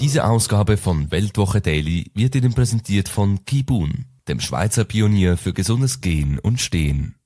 Diese Ausgabe von Weltwoche Daily wird Ihnen präsentiert von Kibun, dem Schweizer Pionier für gesundes Gehen und Stehen.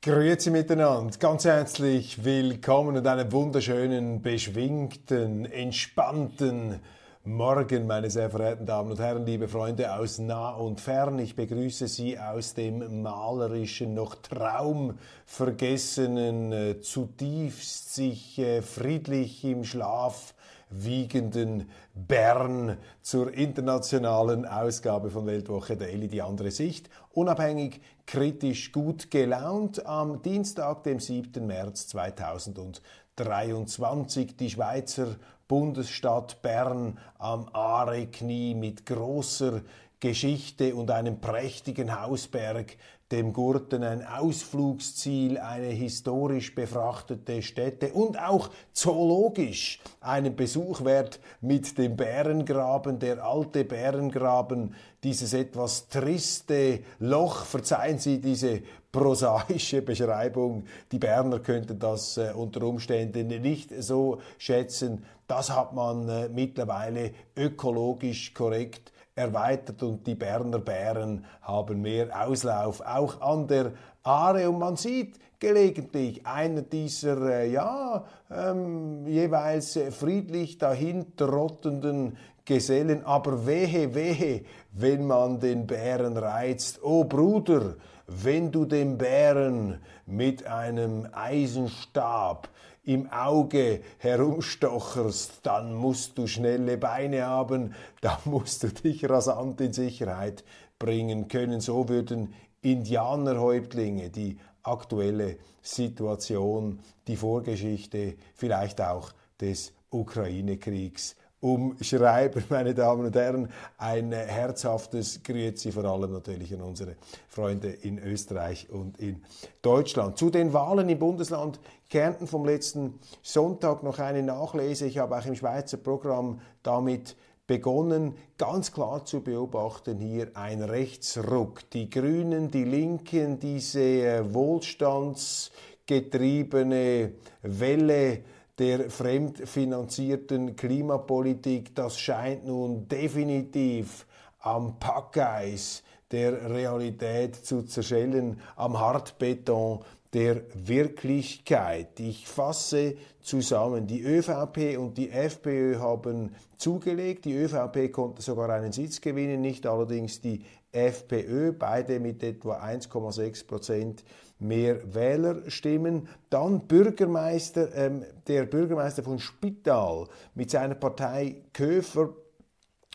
Grüezi miteinander, ganz herzlich willkommen und einen wunderschönen, beschwingten, entspannten Morgen, meine sehr verehrten Damen und Herren, liebe Freunde aus nah und fern. Ich begrüße Sie aus dem malerischen, noch traumvergessenen, äh, zutiefst sich friedlich im Schlaf wiegenden Bern zur internationalen Ausgabe von Weltwoche Daily, die andere Sicht. Unabhängig, kritisch, gut gelaunt am Dienstag, dem 7. März 2023. Die Schweizer Bundesstadt Bern am Aare-Knie mit großer Geschichte und einem prächtigen Hausberg, dem Gurten ein Ausflugsziel, eine historisch befrachtete Stätte und auch zoologisch einen Besuch wert mit dem Bärengraben, der alte Bärengraben, dieses etwas triste Loch, verzeihen Sie diese prosaische Beschreibung, die Berner könnten das äh, unter Umständen nicht so schätzen, das hat man äh, mittlerweile ökologisch korrekt erweitert und die Berner Bären haben mehr Auslauf. Auch an der Aare. Und man sieht gelegentlich einer dieser äh, ja ähm, jeweils äh, friedlich dahin trottenden Gesellen, aber wehe, wehe, wenn man den Bären reizt. Oh Bruder, wenn du den Bären mit einem Eisenstab im Auge herumstocherst, dann musst du schnelle Beine haben, da musst du dich rasant in Sicherheit bringen können. So würden Indianerhäuptlinge die aktuelle Situation, die Vorgeschichte vielleicht auch des Ukraine-Kriegs umschreiben, meine Damen und Herren. Ein herzhaftes Grüezi vor allem natürlich an unsere Freunde in Österreich und in Deutschland. Zu den Wahlen im Bundesland Kärnten vom letzten Sonntag noch eine Nachlese. Ich habe auch im Schweizer Programm damit begonnen, ganz klar zu beobachten hier ein Rechtsruck. Die Grünen, die Linken, diese äh, wohlstandsgetriebene Welle, der fremdfinanzierten Klimapolitik, das scheint nun definitiv am Packeis der Realität zu zerschellen, am Hartbeton der Wirklichkeit. Ich fasse zusammen. Die ÖVP und die FPÖ haben zugelegt. Die ÖVP konnte sogar einen Sitz gewinnen, nicht allerdings die FPÖ, beide mit etwa 1,6 Prozent mehr Wählerstimmen. Dann Bürgermeister, ähm, der Bürgermeister von Spital mit seiner Partei Köfer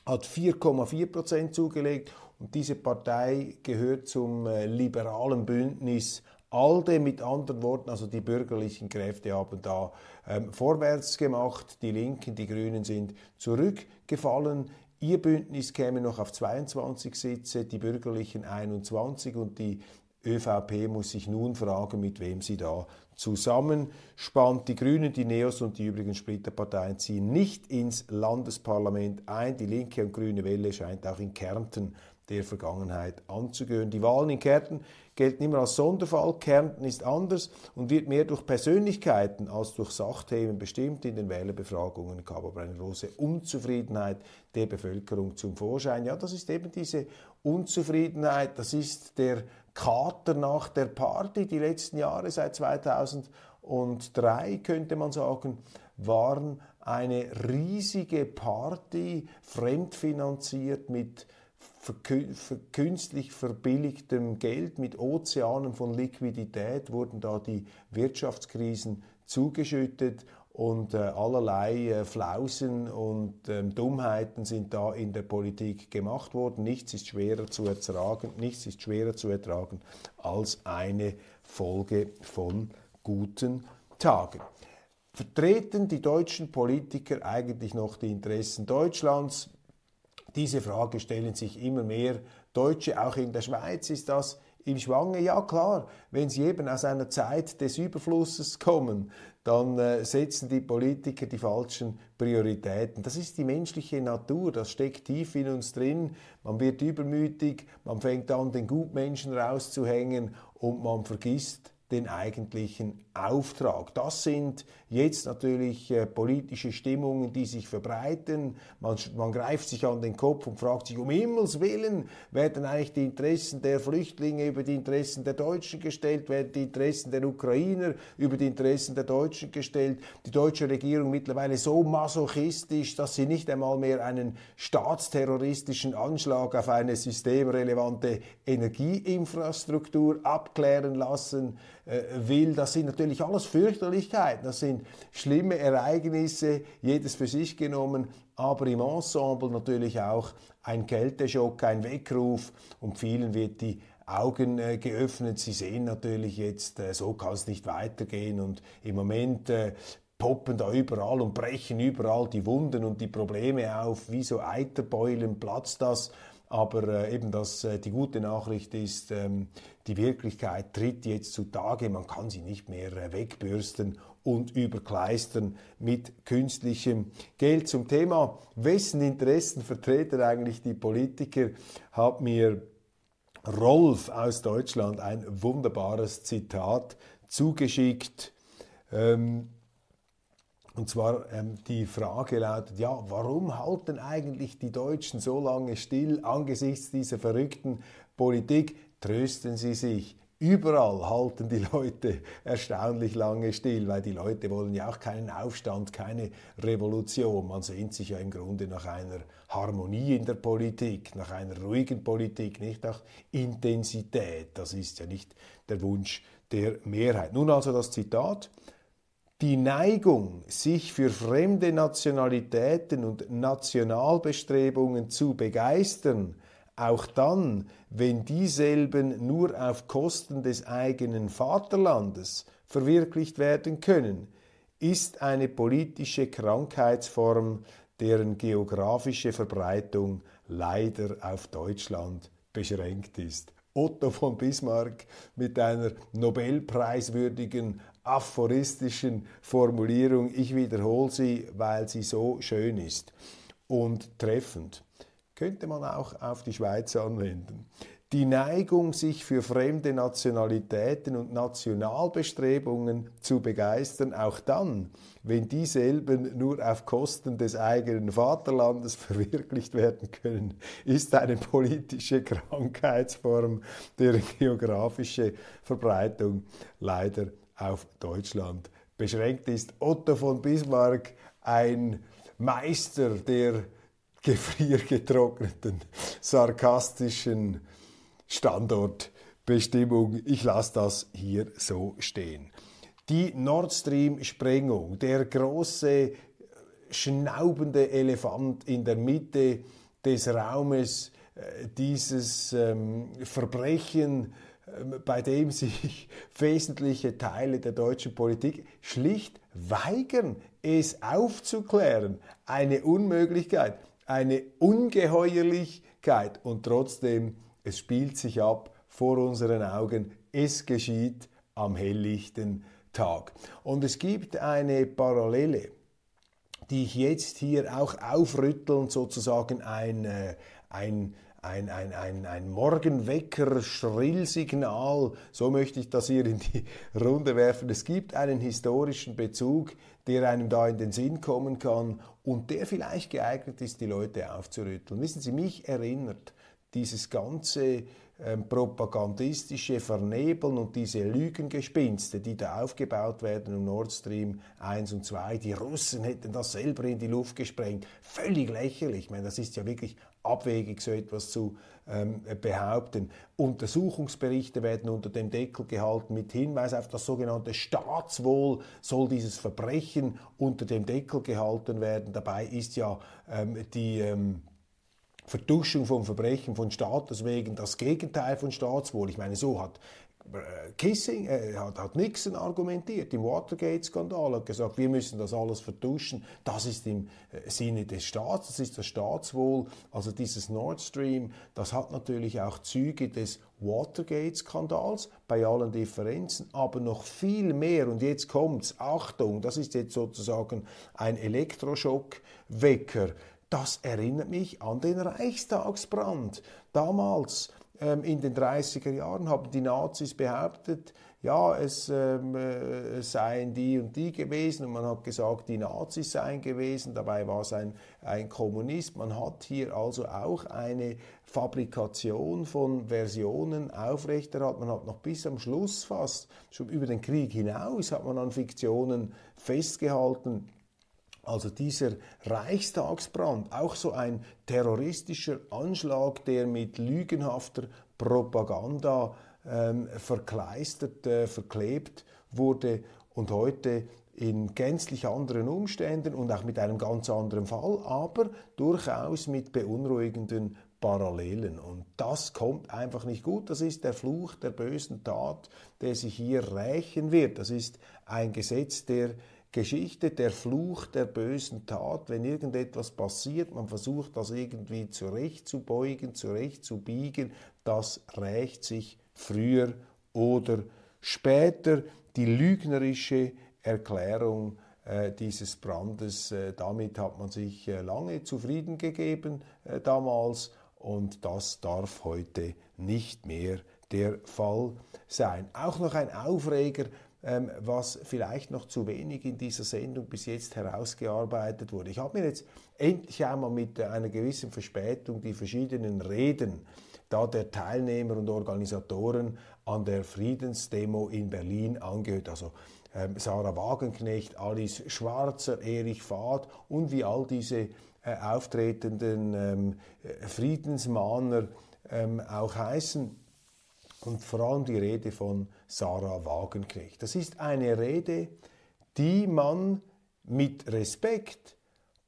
hat 4,4 Prozent zugelegt und diese Partei gehört zum äh, liberalen Bündnis ALDE mit anderen Worten, also die bürgerlichen Kräfte haben da ähm, vorwärts gemacht, die Linken, die Grünen sind zurückgefallen. Ihr Bündnis käme noch auf 22 Sitze, die bürgerlichen 21 und die ÖVP muss sich nun fragen, mit wem sie da zusammenspannt. Die Grünen, die Neos und die übrigen Splitterparteien ziehen nicht ins Landesparlament ein. Die linke und grüne Welle scheint auch in Kärnten der Vergangenheit anzugehören. Die Wahlen in Kärnten gelten immer als Sonderfall. Kärnten ist anders und wird mehr durch Persönlichkeiten als durch Sachthemen bestimmt. In den Wählerbefragungen kam aber eine große Unzufriedenheit der Bevölkerung zum Vorschein. Ja, das ist eben diese Unzufriedenheit, das ist der Kater nach der Party. Die letzten Jahre, seit 2003 könnte man sagen, waren eine riesige Party, fremdfinanziert mit künstlich verbilligtem Geld, mit Ozeanen von Liquidität wurden da die Wirtschaftskrisen zugeschüttet und äh, allerlei äh, Flausen und ähm, Dummheiten sind da in der Politik gemacht worden. Nichts ist schwerer zu ertragen, nichts ist schwerer zu ertragen als eine Folge von guten Tagen. Vertreten die deutschen Politiker eigentlich noch die Interessen Deutschlands? Diese Frage stellen sich immer mehr Deutsche. Auch in der Schweiz ist das im Schwange. Ja klar, wenn sie eben aus einer Zeit des Überflusses kommen, dann äh, setzen die Politiker die falschen Prioritäten. Das ist die menschliche Natur, das steckt tief in uns drin. Man wird übermütig, man fängt an, den Gutmenschen rauszuhängen und man vergisst den eigentlichen Auftrag. Das sind jetzt natürlich äh, politische Stimmungen, die sich verbreiten. Man, man, greift sich an den Kopf und fragt sich, um Himmels Willen, werden eigentlich die Interessen der Flüchtlinge über die Interessen der Deutschen gestellt, werden die Interessen der Ukrainer über die Interessen der Deutschen gestellt. Die deutsche Regierung mittlerweile so masochistisch, dass sie nicht einmal mehr einen staatsterroristischen Anschlag auf eine systemrelevante Energieinfrastruktur abklären lassen will. Das sind natürlich alles Fürchterlichkeiten, das sind schlimme Ereignisse, jedes für sich genommen, aber im Ensemble natürlich auch ein Kälteschock, ein Weckruf und vielen wird die Augen äh, geöffnet. Sie sehen natürlich jetzt, äh, so kann es nicht weitergehen und im Moment äh, poppen da überall und brechen überall die Wunden und die Probleme auf, wie so Eiterbeulen platzt das aber äh, eben das, äh, die gute Nachricht ist, ähm, die Wirklichkeit tritt jetzt zutage. Man kann sie nicht mehr äh, wegbürsten und überkleistern mit künstlichem Geld. Zum Thema, wessen Interessen vertreten eigentlich die Politiker, hat mir Rolf aus Deutschland ein wunderbares Zitat zugeschickt. Ähm, und zwar ähm, die Frage lautet, ja, warum halten eigentlich die Deutschen so lange still angesichts dieser verrückten Politik? Trösten Sie sich. Überall halten die Leute erstaunlich lange still, weil die Leute wollen ja auch keinen Aufstand, keine Revolution. Man sehnt sich ja im Grunde nach einer Harmonie in der Politik, nach einer ruhigen Politik, nicht nach Intensität. Das ist ja nicht der Wunsch der Mehrheit. Nun also das Zitat die Neigung, sich für fremde Nationalitäten und Nationalbestrebungen zu begeistern, auch dann, wenn dieselben nur auf Kosten des eigenen Vaterlandes verwirklicht werden können, ist eine politische Krankheitsform, deren geografische Verbreitung leider auf Deutschland beschränkt ist. Otto von Bismarck mit einer Nobelpreiswürdigen aphoristischen Formulierung. Ich wiederhole sie, weil sie so schön ist und treffend. Könnte man auch auf die Schweiz anwenden. Die Neigung, sich für fremde Nationalitäten und Nationalbestrebungen zu begeistern, auch dann, wenn dieselben nur auf Kosten des eigenen Vaterlandes verwirklicht werden können, ist eine politische Krankheitsform, deren geografische Verbreitung leider auf Deutschland beschränkt ist. Otto von Bismarck, ein Meister der gefriergetrockneten, sarkastischen Standortbestimmung. Ich lasse das hier so stehen. Die Nord Stream-Sprengung, der große schnaubende Elefant in der Mitte des Raumes, äh, dieses ähm, Verbrechen bei dem sich wesentliche Teile der deutschen Politik schlicht weigern, es aufzuklären. Eine Unmöglichkeit, eine Ungeheuerlichkeit und trotzdem, es spielt sich ab vor unseren Augen, es geschieht am helllichten Tag. Und es gibt eine Parallele, die ich jetzt hier auch aufrütteln, sozusagen ein, äh, ein ein, ein, ein, ein Morgenwecker-Schrillsignal, so möchte ich das hier in die Runde werfen. Es gibt einen historischen Bezug, der einem da in den Sinn kommen kann und der vielleicht geeignet ist, die Leute aufzurütteln. Wissen Sie, mich erinnert dieses ganze ähm, propagandistische Vernebeln und diese Lügengespinste, die da aufgebaut werden um Nord Stream 1 und 2, die Russen hätten das selber in die Luft gesprengt. Völlig lächerlich. Ich meine, das ist ja wirklich abwegig, so etwas zu ähm, behaupten. Untersuchungsberichte werden unter dem Deckel gehalten mit Hinweis auf das sogenannte Staatswohl soll dieses Verbrechen unter dem Deckel gehalten werden. Dabei ist ja ähm, die ähm, Vertuschung von Verbrechen von Staates wegen das Gegenteil von Staatswohl. Ich meine, so hat Kissing äh, hat, hat Nixon argumentiert im Watergate-Skandal, hat gesagt, wir müssen das alles vertuschen. Das ist im äh, Sinne des Staats, das ist das Staatswohl. Also dieses Nord Stream, das hat natürlich auch Züge des Watergate-Skandals bei allen Differenzen, aber noch viel mehr. Und jetzt kommt's, Achtung, das ist jetzt sozusagen ein Elektroschockwecker. Das erinnert mich an den Reichstagsbrand. Damals in den 30er Jahren haben die Nazis behauptet, ja, es, ähm, äh, seien die und die gewesen und man hat gesagt, die Nazis seien gewesen, dabei war es ein, ein Kommunist. Man hat hier also auch eine Fabrikation von Versionen aufrechterhalten. Man hat noch bis am Schluss fast, schon über den Krieg hinaus, hat man an Fiktionen festgehalten. Also dieser Reichstagsbrand, auch so ein terroristischer Anschlag, der mit lügenhafter Propaganda ähm, verkleistert, äh, verklebt wurde und heute in gänzlich anderen Umständen und auch mit einem ganz anderen Fall, aber durchaus mit beunruhigenden Parallelen. Und das kommt einfach nicht gut. Das ist der Fluch der bösen Tat, der sich hier rächen wird. Das ist ein Gesetz der Geschichte, der Fluch der bösen Tat, wenn irgendetwas passiert, man versucht das irgendwie zurechtzubeugen, zurechtzubiegen, das rächt sich früher oder später. Die lügnerische Erklärung äh, dieses Brandes, äh, damit hat man sich äh, lange zufrieden gegeben äh, damals und das darf heute nicht mehr der Fall sein. Auch noch ein Aufreger was vielleicht noch zu wenig in dieser Sendung bis jetzt herausgearbeitet wurde. Ich habe mir jetzt endlich einmal mit einer gewissen Verspätung die verschiedenen Reden da der Teilnehmer und Organisatoren an der Friedensdemo in Berlin angehört. Also ähm, Sarah Wagenknecht, Alice Schwarzer, Erich Fahd und wie all diese äh, auftretenden ähm, Friedensmahner ähm, auch heißen und vor allem die Rede von Sarah Wagenknecht. Das ist eine Rede, die man mit Respekt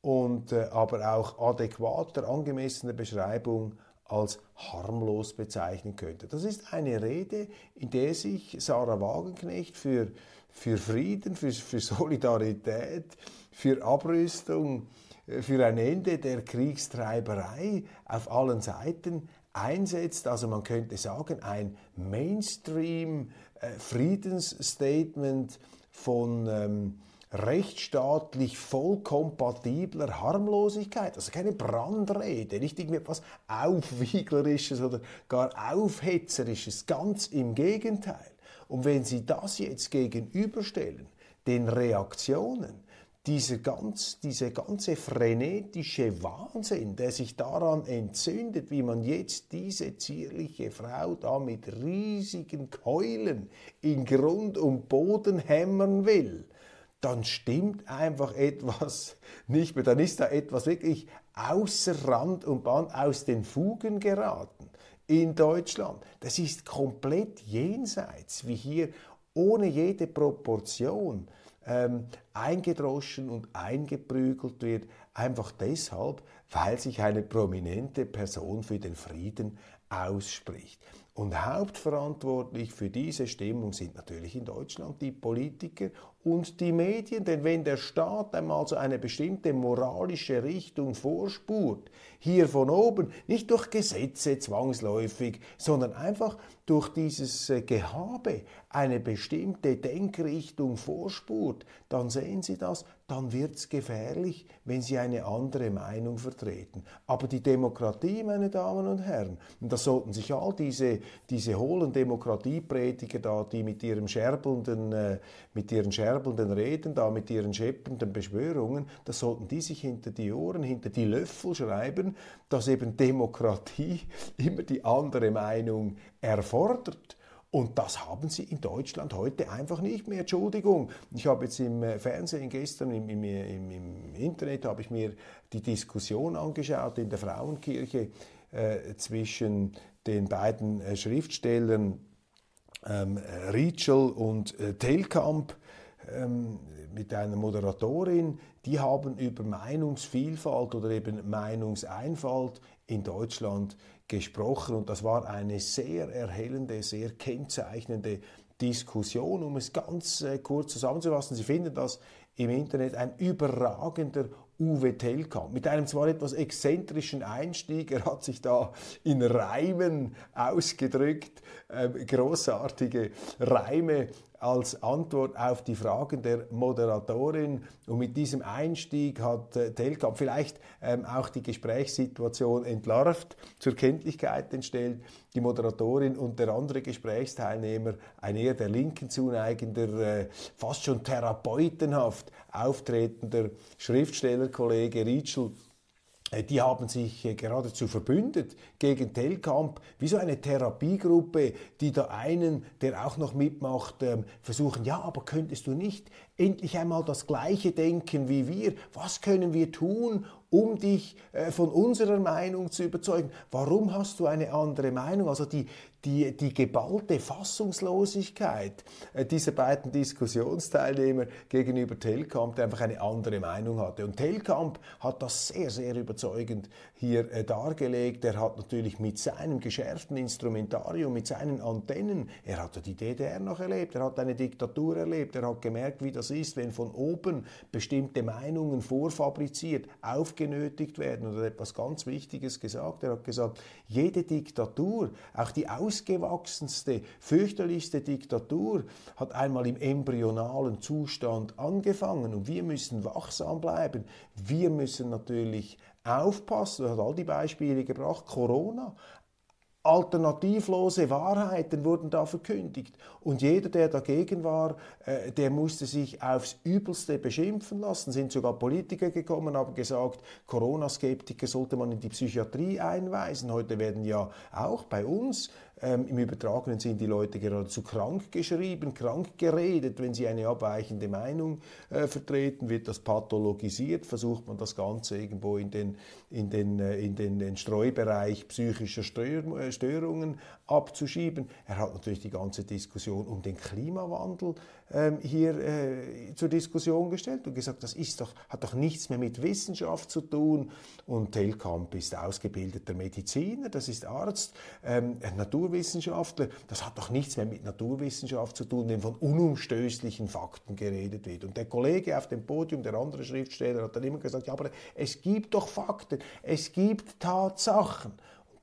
und äh, aber auch adäquater, angemessener Beschreibung als harmlos bezeichnen könnte. Das ist eine Rede, in der sich Sarah Wagenknecht für, für Frieden, für, für Solidarität, für Abrüstung, äh, für ein Ende der Kriegstreiberei auf allen Seiten einsetzt. Also man könnte sagen, ein Mainstream-Friedensstatement von ähm, rechtsstaatlich voll kompatibler Harmlosigkeit. Also keine Brandrede, nicht irgendetwas Aufwieglerisches oder gar Aufhetzerisches, ganz im Gegenteil. Und wenn Sie das jetzt gegenüberstellen, den Reaktionen, dieser ganz, diese ganze frenetische Wahnsinn, der sich daran entzündet, wie man jetzt diese zierliche Frau da mit riesigen Keulen in Grund und Boden hämmern will, dann stimmt einfach etwas nicht mehr. Dann ist da etwas wirklich außer Rand und Band aus den Fugen geraten in Deutschland. Das ist komplett jenseits, wie hier ohne jede Proportion ähm, eingedroschen und eingeprügelt wird, einfach deshalb, weil sich eine prominente Person für den Frieden ausspricht. Und hauptverantwortlich für diese Stimmung sind natürlich in Deutschland die Politiker und die Medien, denn wenn der Staat einmal so eine bestimmte moralische Richtung vorspurt, hier von oben, nicht durch Gesetze zwangsläufig, sondern einfach durch dieses äh, Gehabe eine bestimmte Denkrichtung vorspurt, dann sehen Sie das, dann wird es gefährlich, wenn Sie eine andere Meinung vertreten. Aber die Demokratie, meine Damen und Herren, und das sollten sich all diese, diese hohlen Demokratieprediger da, die mit ihrem scherbelnden, äh, mit ihren scherbelnden Reden da, mit ihren scheppenden Beschwörungen, das sollten die sich hinter die Ohren, hinter die Löffel schreiben, dass eben Demokratie immer die andere Meinung erfordert Und das haben sie in Deutschland heute einfach nicht mehr. Entschuldigung, ich habe jetzt im äh, Fernsehen gestern, im, im, im, Internet, habe ich mir die Diskussion angeschaut in der Frauenkirche äh, zwischen den beiden äh, Schriftstellern ähm, Rietschel und äh, Telkamp ähm, mit einer Moderatorin, die haben über Meinungsvielfalt oder eben Meinungseinfalt in Deutschland gesprochen und das war eine sehr erhellende, sehr kennzeichnende Diskussion, um es ganz äh, kurz zusammenzufassen. Sie finden das im Internet ein überragender Uwe Telkamp mit einem zwar etwas exzentrischen Einstieg, er hat sich da in Reimen ausgedrückt, äh, großartige Reime als Antwort auf die Fragen der Moderatorin. Und mit diesem Einstieg hat äh, Telkamp vielleicht ähm, auch die Gesprächssituation entlarvt, zur Kenntlichkeit entstellt. Die Moderatorin und der andere Gesprächsteilnehmer, ein eher der Linken zuneigender, äh, fast schon therapeutenhaft auftretender Schriftstellerkollege Rietschel, die haben sich äh, geradezu verbündet gegen Telkamp, wie so eine Therapiegruppe, die da einen, der auch noch mitmacht, ähm, versuchen, ja, aber könntest du nicht endlich einmal das Gleiche denken wie wir? Was können wir tun, um dich äh, von unserer Meinung zu überzeugen? Warum hast du eine andere Meinung? Also die, die, die geballte Fassungslosigkeit äh, dieser beiden Diskussionsteilnehmer gegenüber Telkamp, der einfach eine andere Meinung hatte. Und Telkamp hat das sehr, sehr überzeugend hier äh, dargelegt. Er hat natürlich mit seinem geschärften Instrumentarium, mit seinen Antennen, er hat ja die DDR noch erlebt, er hat eine Diktatur erlebt, er hat gemerkt, wie das ist, wenn von oben bestimmte Meinungen vorfabriziert, aufgenötigt werden. Und er hat etwas ganz Wichtiges gesagt. Er hat gesagt, jede Diktatur, auch die Aus ausgewachsenste, fürchterlichste Diktatur hat einmal im embryonalen Zustand angefangen und wir müssen wachsam bleiben. Wir müssen natürlich aufpassen. Er hat all die Beispiele gebracht. Corona, Alternativlose Wahrheiten wurden da verkündigt. Und jeder, der dagegen war, äh, der musste sich aufs Übelste beschimpfen lassen. Sind sogar Politiker gekommen, haben gesagt, Corona-Skeptiker sollte man in die Psychiatrie einweisen. Heute werden ja auch bei uns ähm, Im übertragenen sind die Leute geradezu krank geschrieben, krank geredet. Wenn sie eine abweichende Meinung äh, vertreten, wird das pathologisiert, versucht man das Ganze irgendwo in den, in den, äh, in den, den Streubereich psychischer äh, Störungen abzuschieben. Er hat natürlich die ganze Diskussion um den Klimawandel hier äh, zur Diskussion gestellt und gesagt, das ist doch, hat doch nichts mehr mit Wissenschaft zu tun. Und Telkamp ist ausgebildeter Mediziner, das ist Arzt, ähm, Naturwissenschaftler. Das hat doch nichts mehr mit Naturwissenschaft zu tun, wenn von unumstößlichen Fakten geredet wird. Und der Kollege auf dem Podium, der andere Schriftsteller, hat dann immer gesagt, ja, aber es gibt doch Fakten, es gibt Tatsachen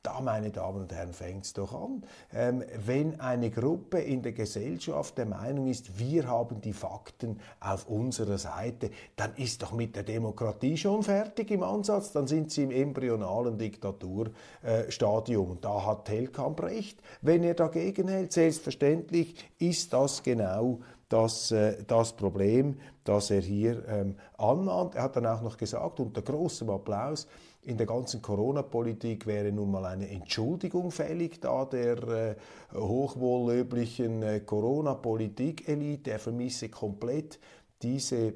da, meine Damen und Herren, fängt es doch an. Ähm, wenn eine Gruppe in der Gesellschaft der Meinung ist, wir haben die Fakten auf unserer Seite, dann ist doch mit der Demokratie schon fertig im Ansatz, dann sind sie im embryonalen Diktaturstadium. und da hat Telkamp recht, wenn er dagegen hält. Selbstverständlich ist das genau das, äh, das Problem, das er hier ähm, anmahnt. Er hat dann auch noch gesagt, unter großem Applaus, in der ganzen Corona-Politik wäre nun mal eine Entschuldigung fällig da der äh, hochwohllöblichen äh, Corona-Politik-Elite. Er vermisse komplett diese.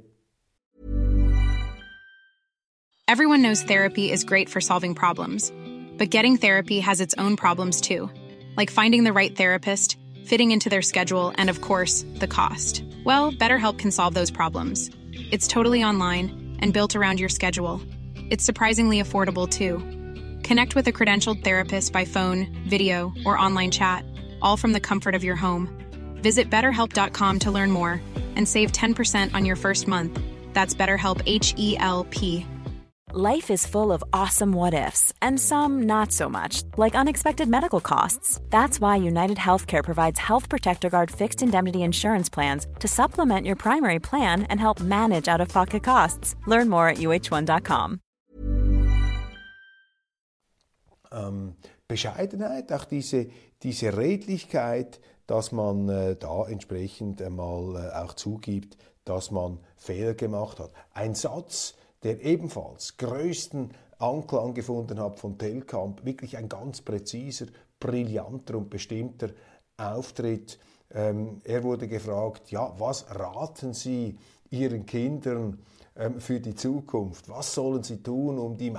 Everyone knows therapy is great for solving problems, but getting therapy has its own problems too, like finding the right therapist, fitting into their schedule, and of course, the cost. Well, BetterHelp can solve those problems. It's totally online and built around your schedule. It's surprisingly affordable too. Connect with a credentialed therapist by phone, video, or online chat, all from the comfort of your home. Visit betterhelp.com to learn more and save 10% on your first month. That's BetterHelp H E L P. Life is full of awesome what ifs and some not so much, like unexpected medical costs. That's why United Healthcare provides Health Protector Guard fixed indemnity insurance plans to supplement your primary plan and help manage out of pocket costs. Learn more at uh1.com. ähm, Bescheidenheit, auch diese, diese Redlichkeit, dass man äh, da entsprechend einmal äh, auch zugibt, dass man Fehler gemacht hat. Ein Satz, der ebenfalls größten Anklang gefunden hat von Telkamp, wirklich ein ganz präziser, brillanter und bestimmter Auftritt. Ähm, er wurde gefragt, ja, was raten Sie Ihren Kindern ähm, für die Zukunft? Was sollen sie tun, um die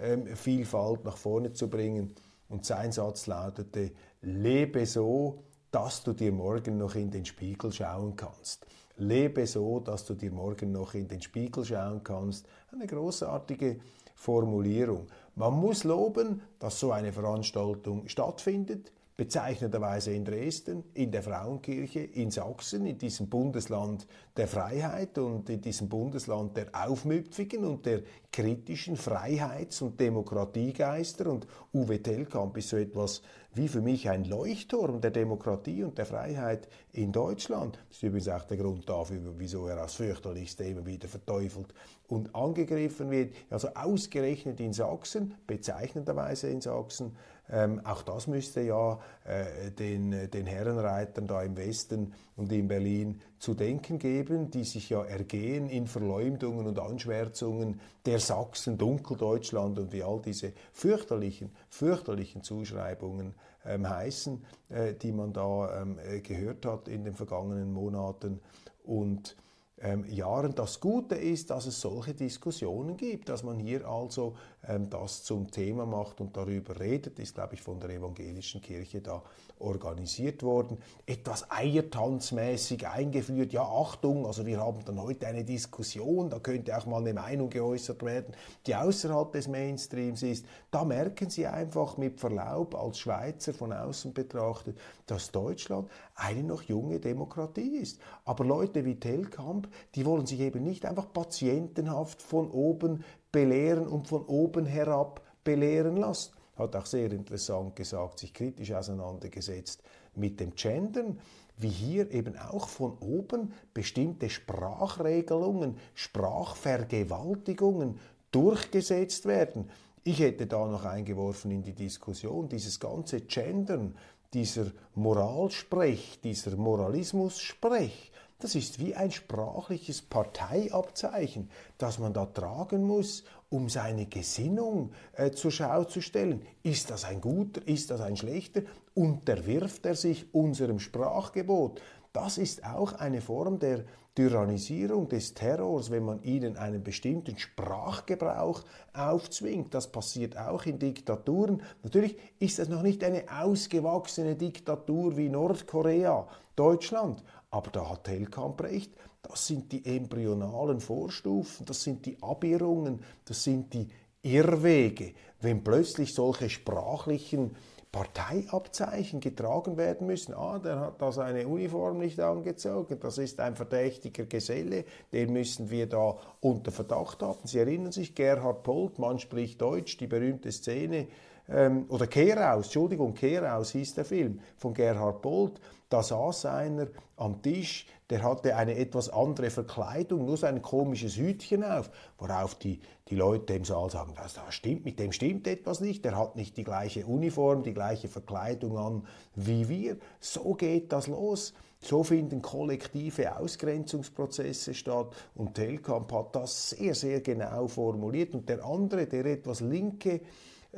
Meinungsvielfalt nach vorne zu bringen? Und sein Satz lautete, lebe so, dass du dir morgen noch in den Spiegel schauen kannst. Lebe so, dass du dir morgen noch in den Spiegel schauen kannst. Eine großartige Formulierung. Man muss loben, dass so eine Veranstaltung stattfindet bezeichnenderweise in Dresden, in der Frauenkirche, in Sachsen, in diesem Bundesland der Freiheit und in diesem Bundesland der Aufmüpfigen und der kritischen Freiheits- und Demokratiegeister. Und Uwe Tellkamp ist so etwas wie für mich ein Leuchtturm der Demokratie und der Freiheit in Deutschland. Das ist übrigens auch der Grund dafür, wieso er als fürchterlichste immer wieder verteufelt und angegriffen wird. Also ausgerechnet in Sachsen, bezeichnenderweise in Sachsen, ähm, auch das müsste ja äh, den, den Herrenreitern da im Westen und in Berlin zu denken geben, die sich ja ergehen in Verleumdungen und Anschwärzungen der Sachsen, Dunkeldeutschland und wie all diese fürchterlichen, fürchterlichen Zuschreibungen ähm, heißen, äh, die man da ähm, äh, gehört hat in den vergangenen Monaten. Und ähm, Jahren. Das Gute ist, dass es solche Diskussionen gibt, dass man hier also ähm, das zum Thema macht und darüber redet, ist, glaube ich, von der evangelischen Kirche da organisiert worden. Etwas eiertanzmäßig eingeführt. Ja, Achtung, also wir haben dann heute eine Diskussion, da könnte auch mal eine Meinung geäußert werden, die außerhalb des Mainstreams ist. Da merken Sie einfach mit Verlaub als Schweizer von außen betrachtet, dass Deutschland eine noch junge Demokratie ist. Aber Leute wie Telkamp, die wollen sich eben nicht einfach patientenhaft von oben belehren und von oben herab belehren lassen. Hat auch sehr interessant gesagt, sich kritisch auseinandergesetzt mit dem Gendern, wie hier eben auch von oben bestimmte Sprachregelungen, Sprachvergewaltigungen durchgesetzt werden. Ich hätte da noch eingeworfen in die Diskussion, dieses ganze Gendern, dieser Moralsprech, dieser Moralismussprech, das ist wie ein sprachliches Parteiabzeichen, das man da tragen muss, um seine Gesinnung äh, zur Schau zu stellen. Ist das ein guter, ist das ein schlechter? Unterwirft er sich unserem Sprachgebot? Das ist auch eine Form der Tyrannisierung des Terrors, wenn man ihnen einen bestimmten Sprachgebrauch aufzwingt. Das passiert auch in Diktaturen. Natürlich ist das noch nicht eine ausgewachsene Diktatur wie Nordkorea, Deutschland, aber da hat Hellkamp recht. Das sind die embryonalen Vorstufen, das sind die Abirrungen, das sind die Irrwege. Wenn plötzlich solche sprachlichen Parteiabzeichen getragen werden müssen. Ah, der hat da seine Uniform nicht angezogen, das ist ein verdächtiger Geselle, den müssen wir da unter Verdacht haben. Sie erinnern sich, Gerhard Polt, man spricht Deutsch, die berühmte Szene, ähm, oder Kehraus, Entschuldigung, Kehraus hieß der Film von Gerhard Polt, da saß einer am Tisch, der hatte eine etwas andere Verkleidung, nur so ein komisches Hütchen auf, worauf die, die Leute im Saal sagen, das, das stimmt, mit dem stimmt etwas nicht, der hat nicht die gleiche Uniform, die gleiche Verkleidung an wie wir. So geht das los. So finden kollektive Ausgrenzungsprozesse statt und Telkamp hat das sehr, sehr genau formuliert. Und der andere, der etwas linke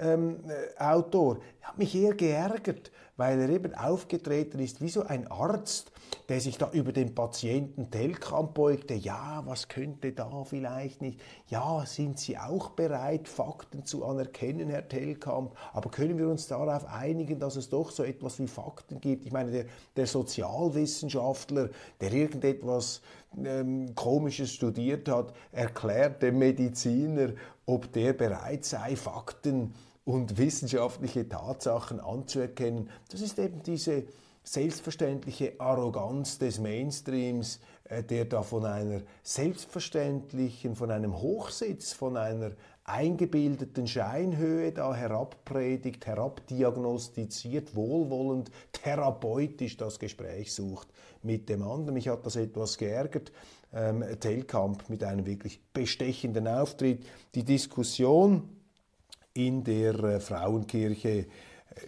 ähm, äh, Autor, hat mich eher geärgert, weil er eben aufgetreten ist wie so ein Arzt, der sich da über den Patienten Telkamp beugte. Ja, was könnte da vielleicht nicht? Ja, sind Sie auch bereit, Fakten zu anerkennen, Herr Telkamp? Aber können wir uns darauf einigen, dass es doch so etwas wie Fakten gibt? Ich meine, der, der Sozialwissenschaftler, der irgendetwas ähm, Komisches studiert hat, erklärt dem Mediziner, ob der bereit sei, Fakten und wissenschaftliche Tatsachen anzuerkennen. Das ist eben diese selbstverständliche Arroganz des Mainstreams, äh, der da von einer selbstverständlichen, von einem Hochsitz, von einer eingebildeten Scheinhöhe da herabpredigt, herabdiagnostiziert, wohlwollend, therapeutisch das Gespräch sucht mit dem anderen. Mich hat das etwas geärgert. Ähm, Telkamp mit einem wirklich bestechenden Auftritt. Die Diskussion in der äh, Frauenkirche äh,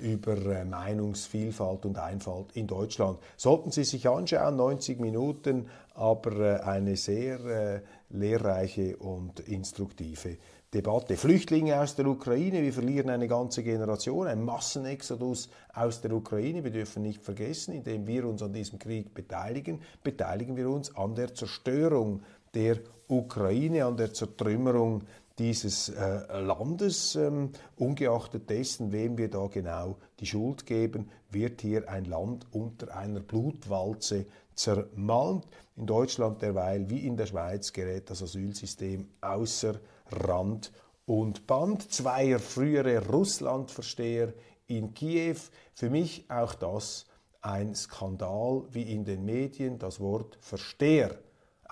über äh, Meinungsvielfalt und Einfalt in Deutschland. Sollten Sie sich anschauen, 90 Minuten, aber eine sehr lehrreiche und instruktive Debatte. Flüchtlinge aus der Ukraine, wir verlieren eine ganze Generation, ein Massenexodus aus der Ukraine. Wir dürfen nicht vergessen, indem wir uns an diesem Krieg beteiligen, beteiligen wir uns an der Zerstörung der Ukraine, an der Zertrümmerung dieses äh, Landes. Ähm, ungeachtet dessen, wem wir da genau die Schuld geben, wird hier ein Land unter einer Blutwalze zermalmt. In Deutschland derweil wie in der Schweiz gerät das Asylsystem außer Rand und Band. Zweier frühere Russlandversteher in Kiew. Für mich auch das ein Skandal, wie in den Medien das Wort Versteher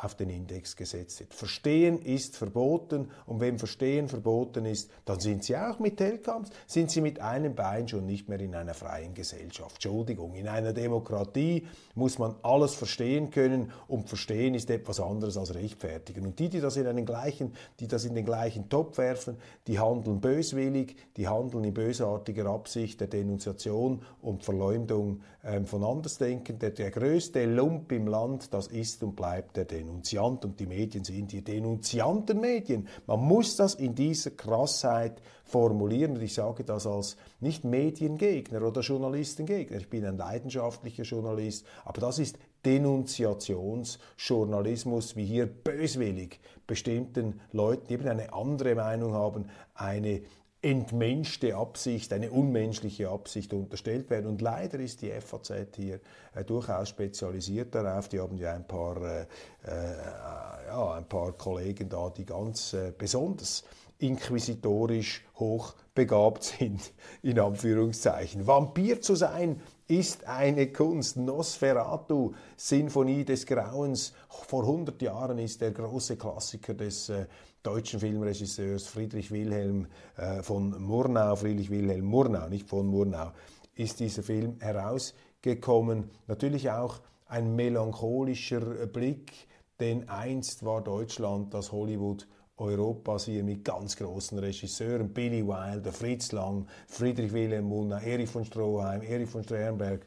auf den Index gesetzt wird. Verstehen ist verboten und wenn Verstehen verboten ist, dann sind Sie auch mit Telkams, sind Sie mit einem Bein schon nicht mehr in einer freien Gesellschaft. Entschuldigung, in einer Demokratie muss man alles verstehen können und Verstehen ist etwas anderes als rechtfertigen. Und die, die das in einen gleichen, die das in den gleichen Topf werfen, die handeln böswillig, die handeln in bösartiger Absicht der Denunziation und Verleumdung ähm, von Andersdenken. Der, der größte Lump im Land, das ist und bleibt der Denunziation. Denunziant und die Medien sind die Denunziantenmedien. Man muss das in dieser Krassheit formulieren und ich sage das als nicht Mediengegner oder Journalistengegner. Ich bin ein leidenschaftlicher Journalist, aber das ist Denunziationsjournalismus, wie hier böswillig bestimmten Leuten, die eben eine andere Meinung haben, eine entmenschte Absicht, eine unmenschliche Absicht unterstellt werden. Und leider ist die FAZ hier äh, durchaus spezialisiert darauf. Die haben ja ein paar, äh, äh, ja, ein paar Kollegen da, die ganz äh, besonders inquisitorisch hochbegabt sind, in Anführungszeichen. Vampir zu sein ist eine Kunst. Nosferatu, Sinfonie des Grauens. Vor 100 Jahren ist der große Klassiker des äh, deutschen Filmregisseurs Friedrich Wilhelm äh, von Murnau, Friedrich Wilhelm Murnau, nicht von Murnau, ist dieser Film herausgekommen. Natürlich auch ein melancholischer Blick, denn einst war Deutschland das Hollywood Europas hier mit ganz großen Regisseuren, Billy Wilder, Fritz Lang, Friedrich Wilhelm Murnau, Erich von Stroheim, Erich von Sternberg,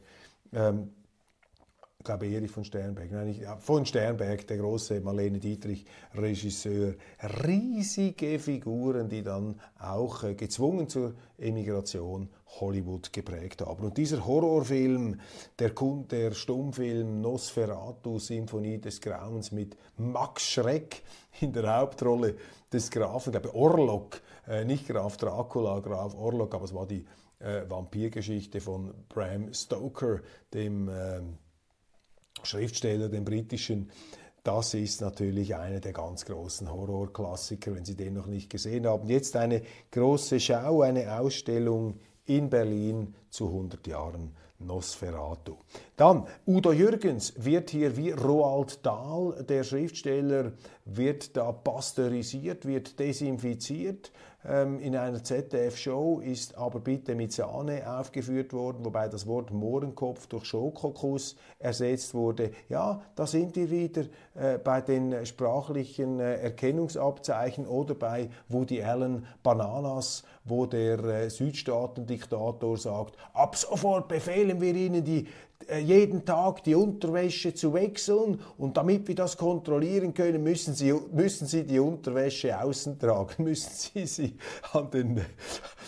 ähm, glaube Erich von Sternberg, nein, nicht, von Sternberg, der große Marlene Dietrich Regisseur, riesige Figuren, die dann auch äh, gezwungen zur Emigration Hollywood geprägt haben. Und dieser Horrorfilm, der, der Stummfilm Nosferatu, Symphonie des Grauens mit Max Schreck in der Hauptrolle des Grafen, ich glaube Orlok, äh, nicht Graf Dracula, Graf Orlok, aber es war die äh, Vampirgeschichte von Bram Stoker, dem äh, Schriftsteller, den britischen, das ist natürlich einer der ganz großen Horrorklassiker, wenn Sie den noch nicht gesehen haben. Jetzt eine große Schau, eine Ausstellung in Berlin zu 100 Jahren Nosferatu. Dann, Udo Jürgens wird hier wie Roald Dahl, der Schriftsteller, wird da pasteurisiert, wird desinfiziert. Ähm, in einer ZDF-Show ist aber bitte mit Sahne aufgeführt worden, wobei das Wort Mohrenkopf durch Schokokuss ersetzt wurde. Ja, da sind wir wieder äh, bei den sprachlichen äh, Erkennungsabzeichen oder bei Woody Allen Bananas, wo der äh, Südstaatendiktator sagt, ab sofort befehlen wir Ihnen die äh, jeden Tag die Unterwäsche zu wechseln. Und damit wir das kontrollieren können, müssen Sie, müssen Sie die Unterwäsche außen tragen, müssen Sie sie an den,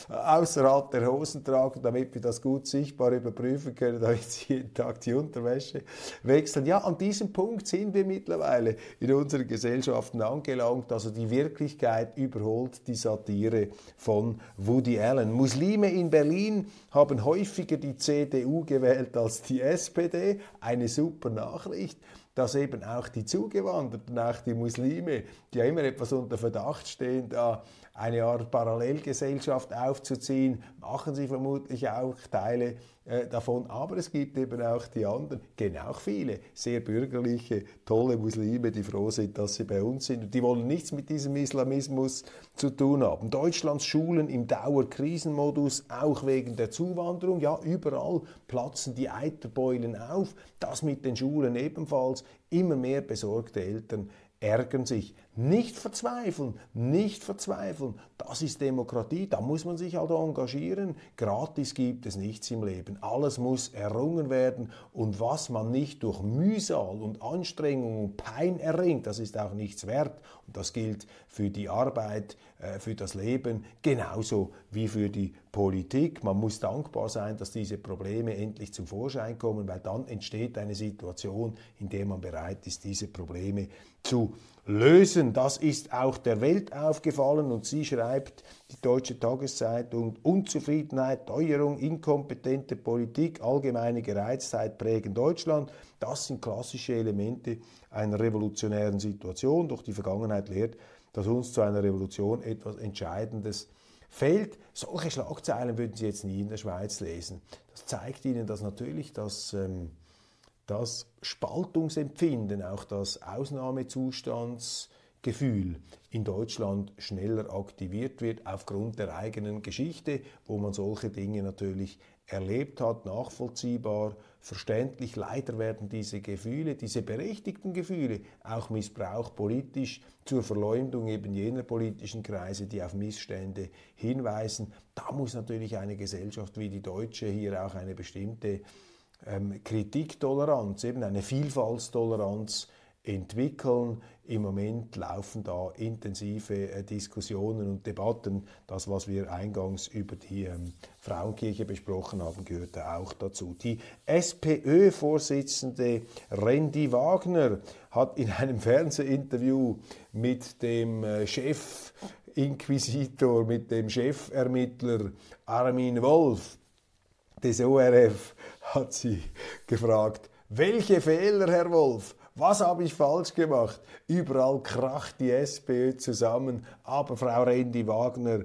außerhalb der Hosen tragen, damit wir das gut sichtbar überprüfen können, damit Sie jeden Tag die Unterwäsche wechseln. Ja, an diesem Punkt sind wir mittlerweile in unseren Gesellschaften angelangt, also die Wirklichkeit überholt die Satire von Woody Allen. Muslime in Berlin haben häufiger die CDU gewählt als die SPD. Eine super Nachricht, dass eben auch die Zugewanderten, auch die Muslime, die ja immer etwas unter Verdacht stehen, da eine Art Parallelgesellschaft aufzuziehen, machen sie vermutlich auch Teile äh, davon. Aber es gibt eben auch die anderen, auch viele sehr bürgerliche, tolle Muslime, die froh sind, dass sie bei uns sind. Die wollen nichts mit diesem Islamismus zu tun haben. Deutschlands Schulen im Dauerkrisenmodus, auch wegen der Zuwanderung. Ja, überall platzen die Eiterbeulen auf. Das mit den Schulen ebenfalls. Immer mehr besorgte Eltern ärgern sich. Nicht verzweifeln, nicht verzweifeln. Das ist Demokratie, da muss man sich halt engagieren. Gratis gibt es nichts im Leben. Alles muss errungen werden und was man nicht durch Mühsal und Anstrengung und Pein erringt, das ist auch nichts wert. Und das gilt für die Arbeit, für das Leben, genauso wie für die Politik. Man muss dankbar sein, dass diese Probleme endlich zum Vorschein kommen, weil dann entsteht eine Situation, in der man bereit ist, diese Probleme zu lösen. Das ist auch der Welt aufgefallen und sie schreibt, die Deutsche Tageszeitung, Unzufriedenheit, Teuerung, inkompetente Politik, allgemeine Gereiztheit prägen Deutschland. Das sind klassische Elemente einer revolutionären Situation. Doch die Vergangenheit lehrt, dass uns zu einer Revolution etwas Entscheidendes fehlt. Solche Schlagzeilen würden Sie jetzt nie in der Schweiz lesen. Das zeigt Ihnen, dass natürlich das ähm, das Spaltungsempfinden, auch das Ausnahmezustandsgefühl in Deutschland schneller aktiviert wird aufgrund der eigenen Geschichte, wo man solche Dinge natürlich erlebt hat, nachvollziehbar, verständlich. Leider werden diese Gefühle, diese berechtigten Gefühle, auch missbraucht politisch zur Verleumdung eben jener politischen Kreise, die auf Missstände hinweisen. Da muss natürlich eine Gesellschaft wie die deutsche hier auch eine bestimmte ähm, Kritiktoleranz, eben eine Vielfaltstoleranz entwickeln. Im Moment laufen da intensive äh, Diskussionen und Debatten. Das, was wir eingangs über die ähm, Frauenkirche besprochen haben, gehört auch dazu. Die SPÖ-Vorsitzende Randy Wagner hat in einem Fernsehinterview mit dem äh, Chefinquisitor, mit dem Chefermittler Armin Wolf des ORF hat sie gefragt, welche Fehler, Herr Wolf? Was habe ich falsch gemacht? Überall kracht die SPÖ zusammen, aber Frau Rendi Wagner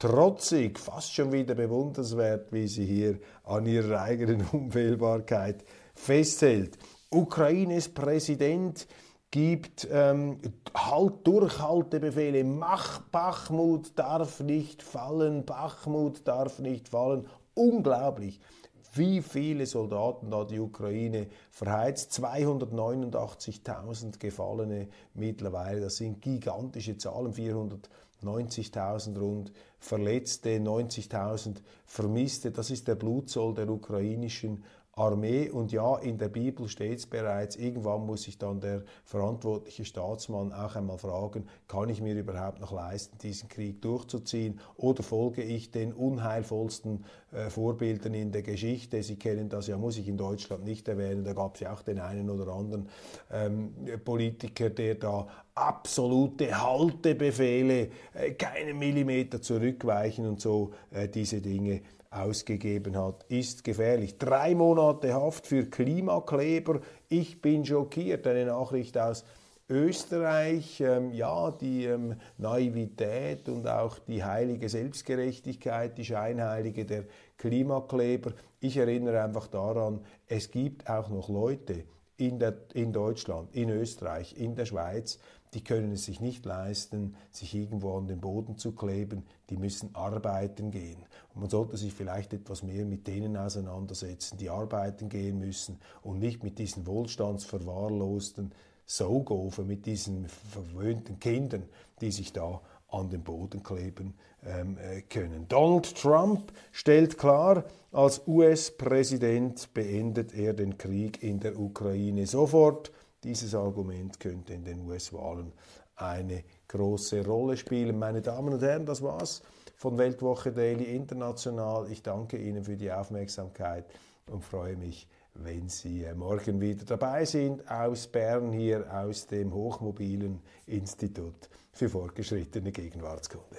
trotzig, fast schon wieder bewundernswert, wie sie hier an ihrer eigenen Unfehlbarkeit festhält. Ukraines Präsident gibt ähm, halt Durchhaltebefehle. Mach, Bachmut darf nicht fallen, Bachmut darf nicht fallen. Unglaublich wie viele Soldaten da die Ukraine verheizt. 289.000 Gefallene mittlerweile, das sind gigantische Zahlen, 490.000 rund Verletzte, 90.000 Vermisste. Das ist der Blutzoll der ukrainischen Armee. Und ja, in der Bibel steht es bereits, irgendwann muss sich dann der verantwortliche Staatsmann auch einmal fragen, kann ich mir überhaupt noch leisten, diesen Krieg durchzuziehen oder folge ich den unheilvollsten äh, Vorbildern in der Geschichte? Sie kennen das ja, muss ich in Deutschland nicht erwähnen, da gab es ja auch den einen oder anderen ähm, Politiker, der da absolute Haltebefehle, äh, keinen Millimeter zurückweichen und so äh, diese Dinge ausgegeben hat, ist gefährlich. Drei Monate Haft für Klimakleber. Ich bin schockiert. Eine Nachricht aus Österreich. Ähm, ja, die ähm, Naivität und auch die heilige Selbstgerechtigkeit, die Scheinheilige der Klimakleber. Ich erinnere einfach daran, es gibt auch noch Leute in, der, in Deutschland, in Österreich, in der Schweiz, die können es sich nicht leisten, sich irgendwo an den Boden zu kleben, die müssen arbeiten gehen. Und man sollte sich vielleicht etwas mehr mit denen auseinandersetzen, die arbeiten gehen müssen und nicht mit diesen wohlstandsverwahrlosten Saugofer, mit diesen verwöhnten Kindern, die sich da an den Boden kleben ähm, äh, können. Donald Trump stellt klar, als US-Präsident beendet er den Krieg in der Ukraine sofort. Dieses Argument könnte in den US-Wahlen eine große Rolle spielen. Meine Damen und Herren, das war's von Weltwoche Daily International. Ich danke Ihnen für die Aufmerksamkeit und freue mich, wenn Sie äh, morgen wieder dabei sind aus Bern hier aus dem Hochmobilen Institut für fortgeschrittene Gegenwartskunde.